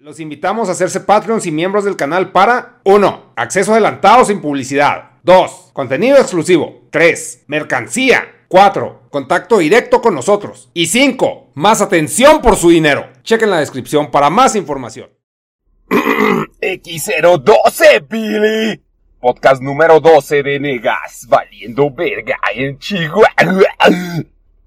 Los invitamos a hacerse Patreons y miembros del canal para 1. Acceso adelantado sin publicidad. 2. Contenido exclusivo. 3. Mercancía. 4. Contacto directo con nosotros. Y 5. Más atención por su dinero. Chequen la descripción para más información. X012, Billy. Podcast número 12 de Negas, valiendo verga en Chihuahua.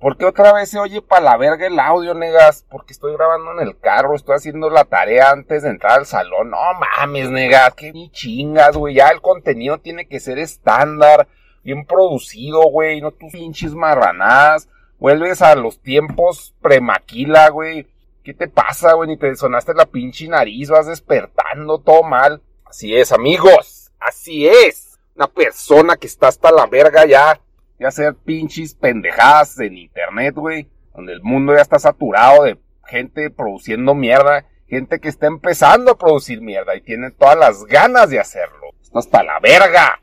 ¿Por qué otra vez se oye para la verga el audio, negas? Porque estoy grabando en el carro, estoy haciendo la tarea antes de entrar al salón. No mames, negas, qué ni chingas, güey. Ya el contenido tiene que ser estándar, bien producido, güey. No tus pinches marranadas. Vuelves a los tiempos premaquila, güey. ¿Qué te pasa, güey? Ni te sonaste la pinche nariz, vas despertando, todo mal. Así es, amigos. Así es. Una persona que está hasta la verga ya de hacer pinches pendejadas en internet, güey, donde el mundo ya está saturado de gente produciendo mierda, gente que está empezando a producir mierda y tiene todas las ganas de hacerlo. Está hasta la verga.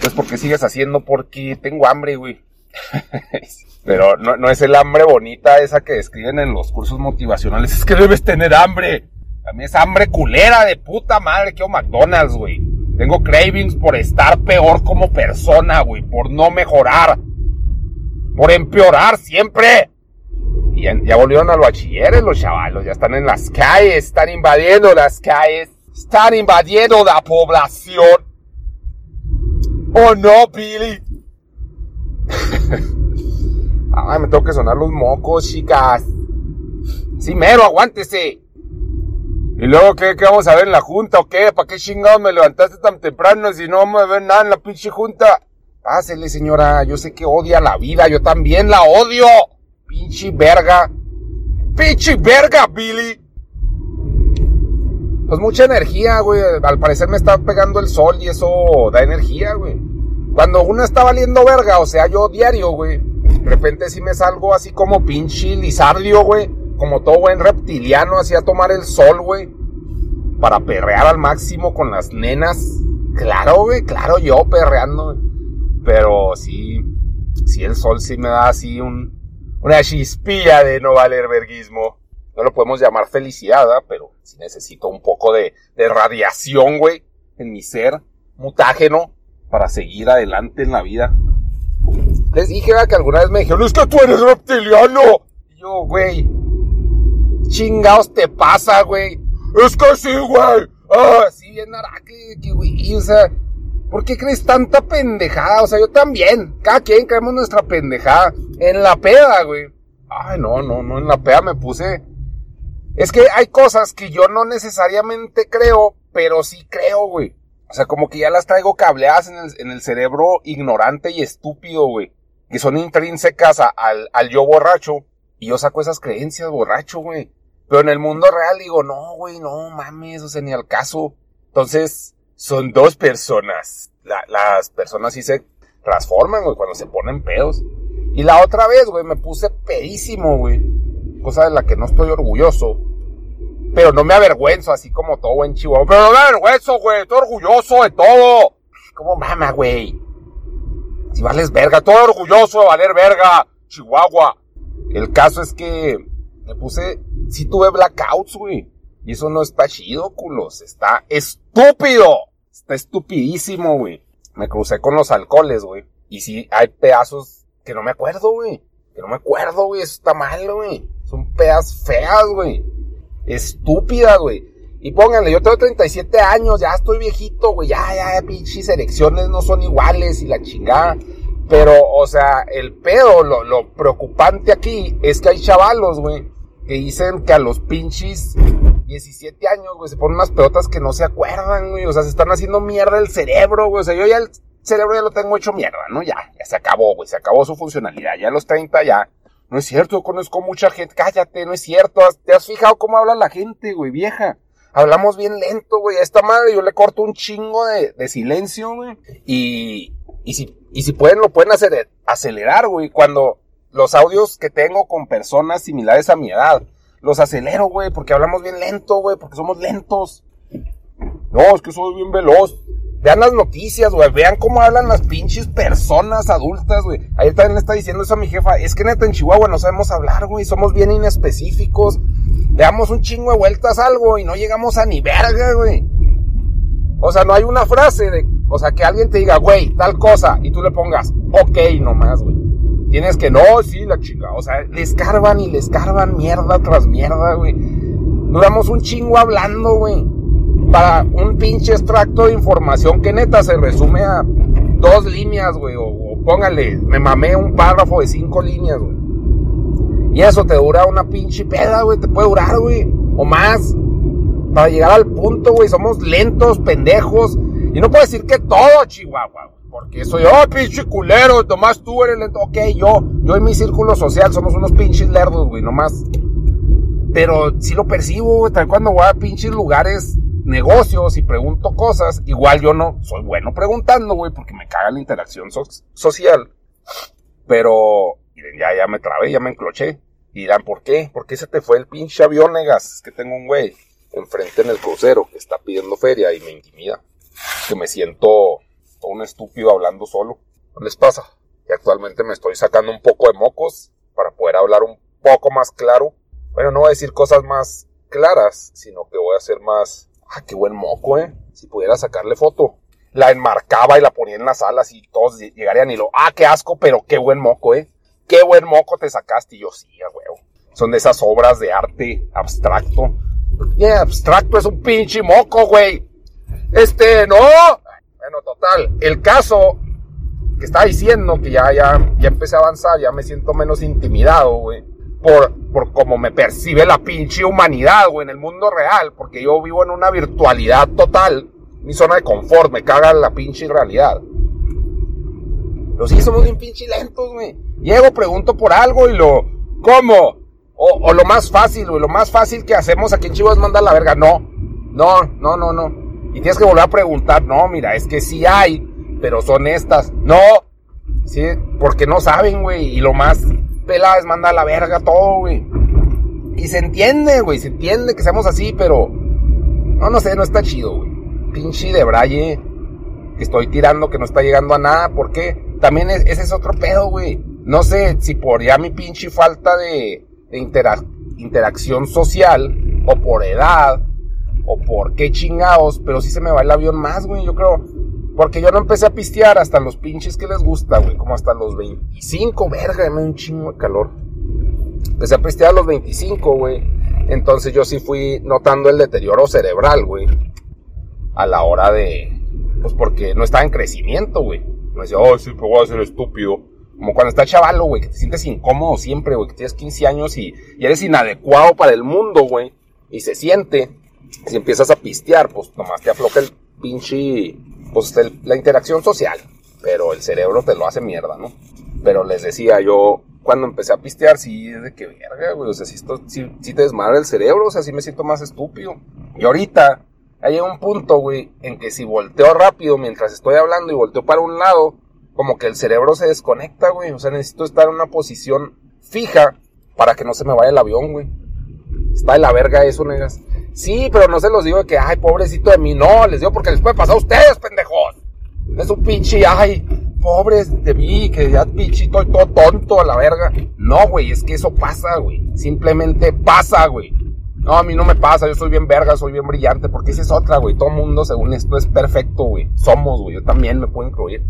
Pues porque sigues haciendo porque tengo hambre, güey. Pero no, no, es el hambre bonita esa que describen en los cursos motivacionales. Es que debes tener hambre. A mí es hambre culera de puta madre que McDonald's, güey. Tengo cravings por estar peor como persona, güey, por no mejorar, por empeorar siempre. Y ya, volvieron al bachilleres los chavalos, ya están en las calles, están invadiendo las calles, están invadiendo la población. Oh no, Billy. Ay, me tengo que sonar los mocos, chicas. Sí, mero, aguántese. ¿Y luego qué, qué vamos a ver en la junta o qué? ¿Para qué chingado me levantaste tan temprano si no vamos a ver nada en la pinche junta? Pásele, señora, yo sé que odia la vida, yo también la odio. Pinche verga. Pinche verga, Billy. Pues mucha energía, güey. Al parecer me está pegando el sol y eso da energía, güey. Cuando uno está valiendo verga, o sea, yo diario, güey. De repente sí me salgo así como pinche lizardio, güey como todo buen reptiliano, hacía tomar el sol, güey. Para perrear al máximo con las nenas. Claro, güey, claro, yo perreando. Pero sí, sí, el sol sí me da así un, una chispilla de no valer verguismo. No lo podemos llamar felicidad, pero sí necesito un poco de, de radiación, güey, en mi ser mutágeno para seguir adelante en la vida. Les dije que alguna vez me dijeron, es que tú eres reptiliano. Y yo, güey, chingados te pasa, güey? Es que sí, güey. Ah, sí, bien que, güey, o sea, ¿por qué crees tanta pendejada? O sea, yo también. Cada quien creemos nuestra pendejada. En la peda, güey. Ay, no, no, no, en la peda me puse. Es que hay cosas que yo no necesariamente creo, pero sí creo, güey. O sea, como que ya las traigo cableadas en el, en el cerebro ignorante y estúpido, güey. Que son intrínsecas al, al yo borracho. Y yo saco esas creencias borracho, güey. Pero en el mundo real digo, no, güey, no mames, o sea, ni al caso. Entonces, son dos personas. las personas sí se transforman, güey, cuando se ponen pedos. Y la otra vez, güey, me puse pedísimo, güey. Cosa de la que no estoy orgulloso. Pero no me avergüenzo, así como todo en Chihuahua. Pero no me avergüenzo, güey, estoy orgulloso de todo. ¿Cómo mama, güey? Si vales verga, estoy orgulloso de valer verga, Chihuahua. El caso es que me puse si tuve blackouts, güey. Y eso no está chido, culos. Está estúpido. Está estupidísimo, güey. Me crucé con los alcoholes, güey. Y sí, hay pedazos que no me acuerdo, güey. Que no me acuerdo, güey. Eso está mal, güey. Son pedazos feas, güey. Estúpidas, güey. Y pónganle, yo tengo 37 años, ya estoy viejito, güey. Ya, ya, pinches elecciones no son iguales y la chingada. Pero, o sea, el pedo, lo, lo preocupante aquí es que hay chavalos, güey que dicen que a los pinches 17 años, güey, se ponen unas pelotas que no se acuerdan, güey. O sea, se están haciendo mierda el cerebro, güey. O sea, yo ya el cerebro ya lo tengo hecho mierda, ¿no? Ya, ya se acabó, güey. Se acabó su funcionalidad. Ya a los 30 ya. No es cierto, yo conozco mucha gente. Cállate, no es cierto. ¿Te has fijado cómo habla la gente, güey, vieja? Hablamos bien lento, güey. A esta madre yo le corto un chingo de, silencio, güey. Y, y si, y si pueden, lo pueden hacer, acelerar, güey. Cuando, los audios que tengo con personas similares a mi edad. Los acelero, güey, porque hablamos bien lento, güey, porque somos lentos. No, es que soy bien veloz. Vean las noticias, güey. Vean cómo hablan las pinches personas adultas, güey. Ahí también le está diciendo eso a mi jefa. Es que neta en Chihuahua no sabemos hablar, güey. Somos bien inespecíficos. le damos un chingo de vueltas algo y no llegamos a ni verga, güey. O sea, no hay una frase de, o sea, que alguien te diga, güey, tal cosa, y tú le pongas, ok, nomás, güey. Tienes que, no, sí, la chica. O sea, le escarban y le escarban mierda tras mierda, güey. Duramos un chingo hablando, güey. Para un pinche extracto de información que neta se resume a dos líneas, güey. O, o póngale, me mamé un párrafo de cinco líneas, güey. Y eso te dura una pinche peda, güey. Te puede durar, güey. O más. Para llegar al punto, güey. Somos lentos, pendejos. Y no puedo decir que todo, Chihuahua, güey. Porque soy, oh, pinche culero. Nomás tú eres lento. Ok, yo. Yo y mi círculo social somos unos pinches lerdos, güey. Nomás. Pero sí lo percibo, güey. Tal cuando voy a pinches lugares, negocios y pregunto cosas. Igual yo no soy bueno preguntando, güey. Porque me caga la interacción so social. Pero ya, ya me trabé, ya me encloché. Y dirán, ¿por qué? ¿Por qué se te fue el pinche avión, negas? Es que tengo un güey enfrente en el crucero que está pidiendo feria y me intimida. Que me siento un estúpido hablando solo. ¿No les pasa? Y actualmente me estoy sacando un poco de mocos para poder hablar un poco más claro. Bueno, no voy a decir cosas más claras, sino que voy a hacer más... Ah, qué buen moco, eh. Si pudiera sacarle foto. La enmarcaba y la ponía en las alas y todos llegarían y lo... Ah, qué asco, pero qué buen moco, eh qué buen moco te sacaste. Y yo, sí, a huevo. Son de esas obras de arte abstracto. Yeah, abstracto es un pinche moco, güey. Este, no. Total. El caso que estaba diciendo que ya, ya, ya empecé a avanzar, ya me siento menos intimidado, güey. Por, por cómo me percibe la pinche humanidad, güey, en el mundo real. Porque yo vivo en una virtualidad total. Mi zona de confort, me caga la pinche realidad. Pero sí somos bien pinche lentos, güey. Llego, pregunto por algo y lo, ¿cómo? O, lo más fácil, güey, lo más fácil que hacemos aquí en Chivas es mandar la verga. No, no, no, no, no. Y tienes que volver a preguntar, no, mira, es que sí hay, pero son estas. No, sí, porque no saben, güey. Y lo más pelada es mandar la verga todo, güey. Y se entiende, güey, se entiende que seamos así, pero... No, no sé, no está chido, güey. Pinche de braille que estoy tirando que no está llegando a nada. ¿Por qué? También ese es otro pedo, güey. No sé si por ya mi pinche falta de, interacción social, o por edad, o por qué chingados, pero sí se me va el avión más, güey, yo creo. Porque yo no empecé a pistear hasta los pinches que les gusta, güey, como hasta los 25, verga, me un chingo de calor. Empecé a pistear a los 25, güey. Entonces yo sí fui notando el deterioro cerebral, güey. A la hora de... Pues porque no estaba en crecimiento, güey. Me decía, oh, pero voy a ser estúpido. Como cuando estás chavalo, güey, que te sientes incómodo siempre, güey, que tienes 15 años y, eres inadecuado para el mundo, güey. Y se siente. Si empiezas a pistear, pues nomás te afloja el pinche, pues la interacción social. Pero el cerebro te lo hace mierda, ¿no? Pero les decía yo, cuando empecé a pistear, sí, de que verga, güey. O sea, si, esto, si, te desmadra el cerebro, o sea, sí me siento más estúpido. Y ahorita hay un punto, güey, en que si volteo rápido mientras estoy hablando y volteo para un lado, como que el cerebro se desconecta, güey. O sea, necesito estar en una posición fija para que no se me vaya el avión, güey. Está de la verga eso, negas. Sí, pero no se los digo de que, ay, pobrecito de mí. No, les digo porque les puede pasar a ustedes, pendejos. Es un pinche, ay, pobres de mí, que ya pinche estoy todo tonto a la verga. No, güey, es que eso pasa, güey. Simplemente pasa, güey. No, a mí no me pasa, yo soy bien verga, soy bien brillante, porque esa es otra, güey. Todo mundo, según esto, es perfecto, güey. Somos, güey. Yo también me puedo incluir.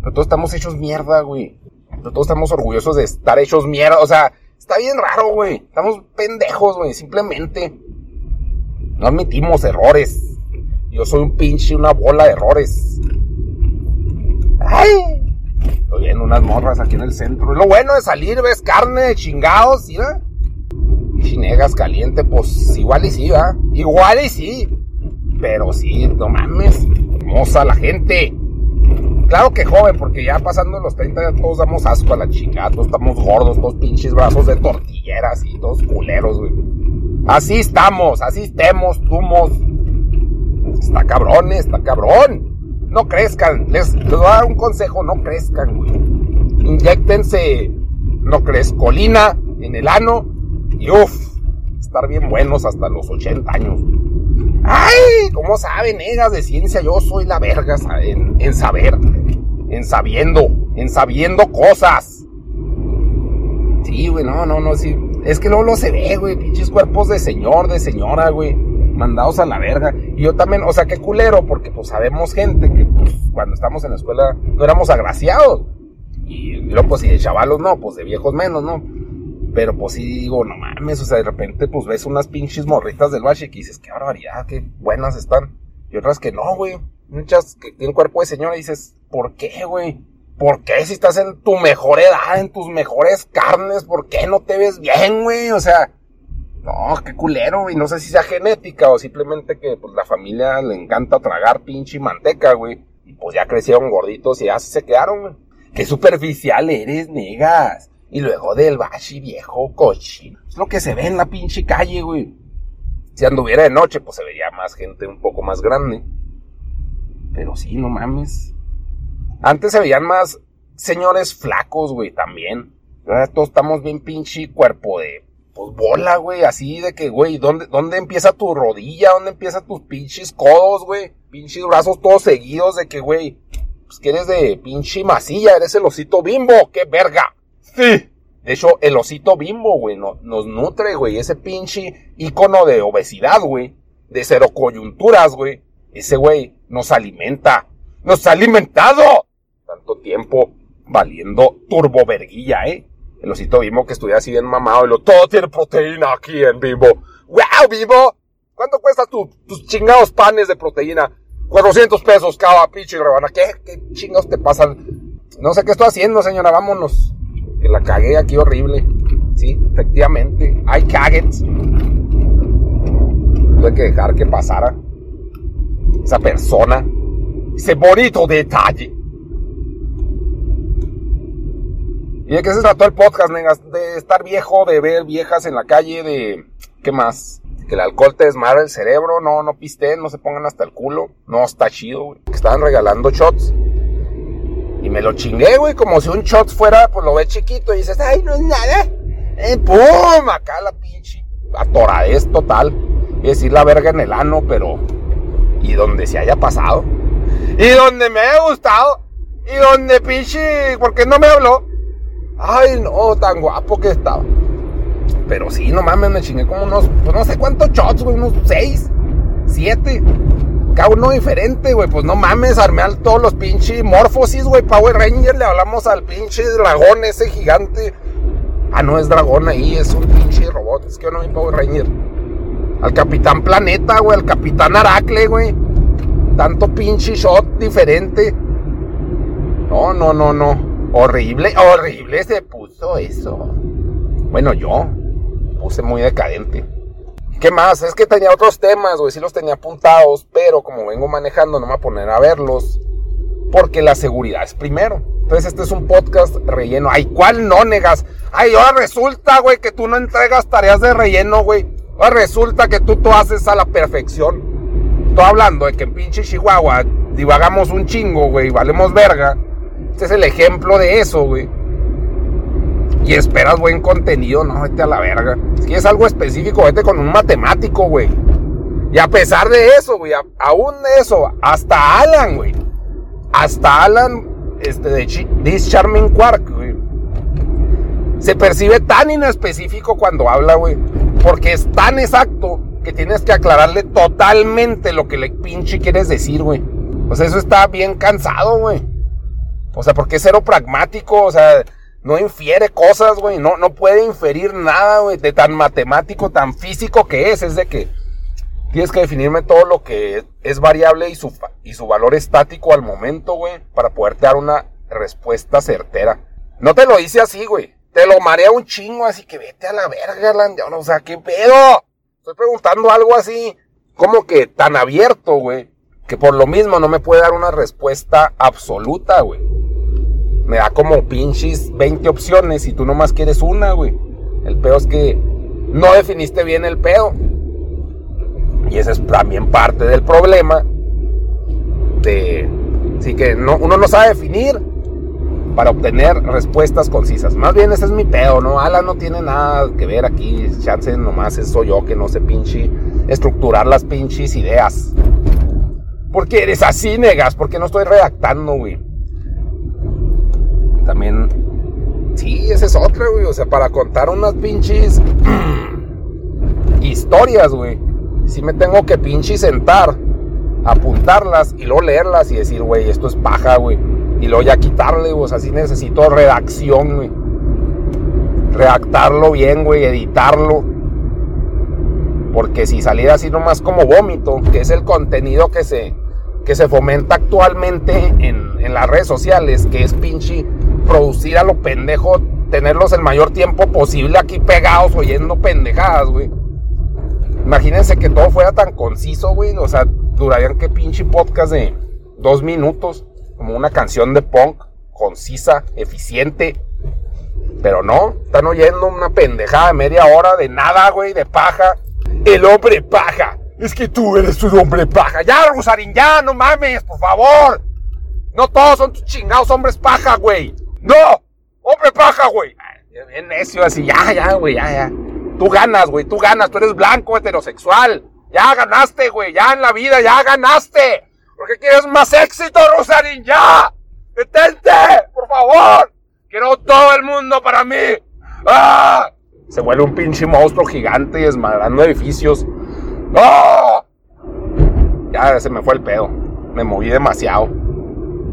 Pero todos estamos hechos mierda, güey. Pero todos estamos orgullosos de estar hechos mierda. O sea, está bien raro, güey. Estamos pendejos, güey. Simplemente no admitimos errores. Yo soy un pinche, una bola de errores. ¡Ay! Estoy viendo unas morras aquí en el centro. Lo bueno de salir, ves carne de chingados, ¿sí? Chinegas caliente, pues igual y sí, ¿va? Igual y sí. Pero sí, no mames. Hermosa la gente. Claro que joven, porque ya pasando los 30 ya todos damos asco a la chica, todos estamos gordos, todos pinches brazos de tortilleras y todos culeros, güey. Así estamos, así estemos, tumos. Está cabrón, está cabrón. No crezcan, les, les voy a dar un consejo, no crezcan, güey. Inyectense, no colina en el ano y uff, estar bien buenos hasta los 80 años. ¡Ay! ¿Cómo saben, negas de ciencia? Yo soy la verga en, saber, en sabiendo, en sabiendo cosas. Sí, güey, no, no, no, sí. Es que luego lo se ve, güey, pinches cuerpos de señor, de señora, güey, mandados a la verga. Y yo también, o sea, qué culero, porque pues sabemos gente que pues, cuando estamos en la escuela no éramos agraciados. Y luego pues si de chavalos no, pues de viejos menos, ¿no? Pero pues sí digo, no mames, o sea, de repente pues ves unas pinches morritas del bache y dices, qué barbaridad, qué buenas están. Y otras que no, güey. Muchas que tienen cuerpo de señora y dices, ¿por qué, güey? ¿Por qué si estás en tu mejor edad, en tus mejores carnes, por qué no te ves bien, güey? O sea, no, qué culero, güey. No sé si sea genética o simplemente que pues la familia le encanta tragar pinche manteca, güey. Y pues ya crecieron gorditos y así se quedaron, güey. Qué superficial eres, negas. Y luego del bachi viejo cochino. Es lo que se ve en la pinche calle, güey. Si anduviera de noche, pues se vería más gente un poco más grande. Pero sí, no mames. Antes se veían más señores flacos, güey, también. Ahora todos estamos bien pinche cuerpo de, pues bola, güey, así de que, güey, ¿dónde, ¿dónde empieza tu rodilla? ¿Dónde empieza tus pinches codos, güey? Pinches brazos todos seguidos de que, güey, pues que eres de pinche masilla, eres el osito bimbo, qué verga. Sí. De hecho, el osito bimbo, güey, nos nutre, güey, ese pinche icono de obesidad, güey, de cero coyunturas, güey. Ese güey nos alimenta, nos ha alimentado tanto tiempo valiendo turboverguilla, ¿eh? El osito Bimbo que estuviera así bien mamado y lo todo tiene proteína aquí en Bimbo. ¡Wow, Bimbo! ¿Cuánto cuesta tus chingados panes de proteína? 400 pesos cada pinche rebana. ¿Qué, ¿Qué chingados te pasan? No sé qué estoy haciendo, señora, vámonos. La cagué aquí horrible. Sí, efectivamente. Hay caguets. Tuve que dejar que pasara esa persona ese bonito detalle. ¿Y de qué se trató el podcast, negas? De estar viejo, de ver viejas en la calle, de... ¿Qué más? Que el alcohol te desmadra el cerebro, no, no pisteen, no se pongan hasta el culo. No, está chido, güey. Estaban regalando shots. Y me lo chingué, güey, como si un shot fuera, pues lo ves chiquito y dices, ay, no es nada. Eh, ¡Pum! Acá la pinche atoradez total. Y decir la verga en el ano, pero... Y donde se haya pasado. Y donde me haya gustado. Y donde pinche, porque no me habló. Ay, no, tan guapo que estaba. Pero sí, no mames, me chingué como unos, pues no sé cuántos shots, güey, unos seis, siete. Cada uno diferente, güey. Pues no mames, armé a todos los pinches morfosis, güey. Power Ranger, le hablamos al pinche dragón ese gigante. Ah, no es dragón ahí, es un pinche robot. Es que yo no vi Power Ranger. Al Capitán Planeta, güey, al Capitán Aracle, güey tanto pinche shot diferente. No, no, no, no. Horrible, horrible se puso eso. Bueno, yo puse muy decadente. ¿Qué más? Es que tenía otros temas, güey, sí los tenía apuntados, pero como vengo manejando no me voy a poner a verlos, porque la seguridad es primero. Entonces este es un podcast relleno. Ay, ¿cuál no negas? Ay, ahora resulta, güey, que tú no entregas tareas de relleno, güey. Ahora resulta que tú tú haces a la perfección estoy hablando de que en pinche Chihuahua divagamos un chingo, güey, valemos verga. Este es el ejemplo de eso, güey. Y esperas buen contenido, no, vete a la verga. Si es algo específico, vete con un matemático, güey. Y a pesar de eso, güey, aún de eso, hasta Alan, güey. Hasta Alan, este, de This Charming Quark, güey. Se percibe tan inespecífico cuando habla, güey. Porque es tan exacto que tienes que aclararle totalmente lo que le pinche quieres decir, güey. O sea, eso está bien cansado, güey. O sea, porque es cero pragmático, o sea, no infiere cosas, güey. No, no puede inferir nada, güey, de tan matemático, tan físico que es. Es de que tienes que definirme todo lo que es variable y su, y su valor estático al momento, güey, para poderte dar una respuesta certera. No te lo hice así, güey. Te lo marea un chingo, así que vete a la verga, Land. O sea, ¿qué pedo? Estoy preguntando algo así, como que tan abierto, güey, que por lo mismo no me puede dar una respuesta absoluta, güey. Me da como pinches 20 opciones y tú nomás quieres una, güey. El pedo es que no definiste bien el pedo. Y ese es también parte del problema de... Así que no, uno no sabe definir para obtener respuestas concisas. Más bien ese es mi pedo, ¿no? Alan no tiene nada que ver aquí, chance nomás es soy yo que no sé pinche estructurar las pinches ideas. Porque eres así, negas, porque no estoy redactando, güey. También Sí, esa es otra, güey. O sea, para contar unas pinches historias, güey. Sí me tengo que pinche sentar, apuntarlas y luego leerlas y decir, güey, esto es paja, güey. Y luego ya quitarle, o sea, sí necesito redacción, güey. Redactarlo bien, güey, editarlo. Porque si saliera así nomás como vómito, que es el contenido que se, que se fomenta actualmente en, en las redes sociales, que es pinche producir a lo pendejo, tenerlos el mayor tiempo posible aquí pegados oyendo pendejadas, güey. Imagínense que todo fuera tan conciso, güey. O sea, durarían que pinche podcast de dos minutos, como una canción de punk, concisa, eficiente. Pero no, están oyendo una pendejada de media hora de nada, güey, de paja. El hombre paja. Es que tú eres un hombre paja. Ya, Rosarín, ya, no mames, por favor. No todos son tus chingados hombres paja, güey. No, hombre paja, güey. Bien necio, así, ya, ya, güey, ya, ya. Tú ganas, güey, tú ganas, tú eres blanco, heterosexual. Ya ganaste, güey, ya en la vida, ya ganaste. Porque quieres más éxito, Rosarín, ya. Detente, por favor. Quiero todo el mundo para mí. ¡Ah! Se vuelve un pinche monstruo gigante y desmadrando edificios. ¡Ah! Ya se me fue el pedo. Me moví demasiado.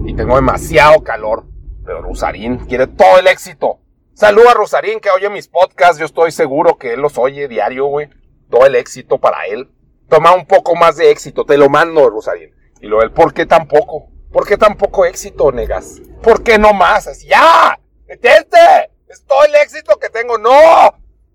Y tengo demasiado calor. Pero Rosarín quiere todo el éxito. Saluda a Rosarín que oye mis podcasts. Yo estoy seguro que él los oye diario, güey. Todo el éxito para él. Toma un poco más de éxito. Te lo mando, Rosarín. Y lo él, ¿por qué tan poco? ¿Por qué tan poco éxito, negas? ¿Por qué no más? Así, ¡ya! ¡Detente! Es todo el éxito que tengo. ¡No!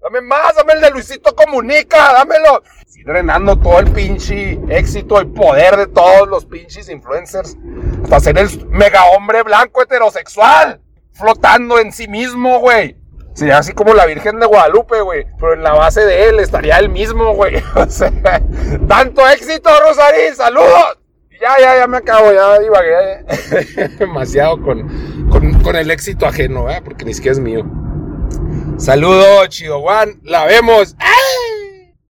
Dame más, dame el de Luisito Comunica, dámelo. Estoy drenando todo el pinche éxito y poder de todos los pinches influencers. Hasta ser el mega hombre blanco heterosexual. Flotando en sí mismo, güey. Sería así como la Virgen de Guadalupe, güey. Pero en la base de él estaría el mismo, güey. O sea, tanto éxito, Rosarín. Saludos. Ya, ya, ya me acabo, ya divagué demasiado con, con, con, el éxito ajeno, ¿eh? porque ni siquiera es mío. Saludos, Juan, la vemos. ¡Ay!